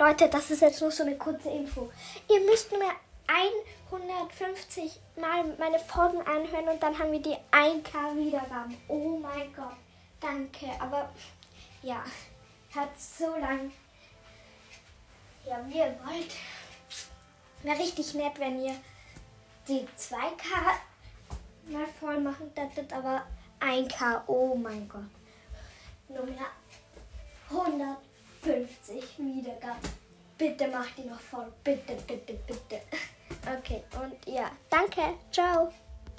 Leute, das ist jetzt nur so eine kurze Info. Ihr müsst mir 150 Mal meine Folgen anhören und dann haben wir die 1K Wiedergaben. Oh mein Gott. Danke. Aber ja, hat so lang. Ja, wie ihr wollt. Wäre richtig nett, wenn ihr die 2K mal voll machen könntet, aber 1K, oh mein Gott. Nummer 150 Wiedergaben. Bitte macht die noch voll. Bitte, bitte, bitte. Okay, und ja, danke. Ciao.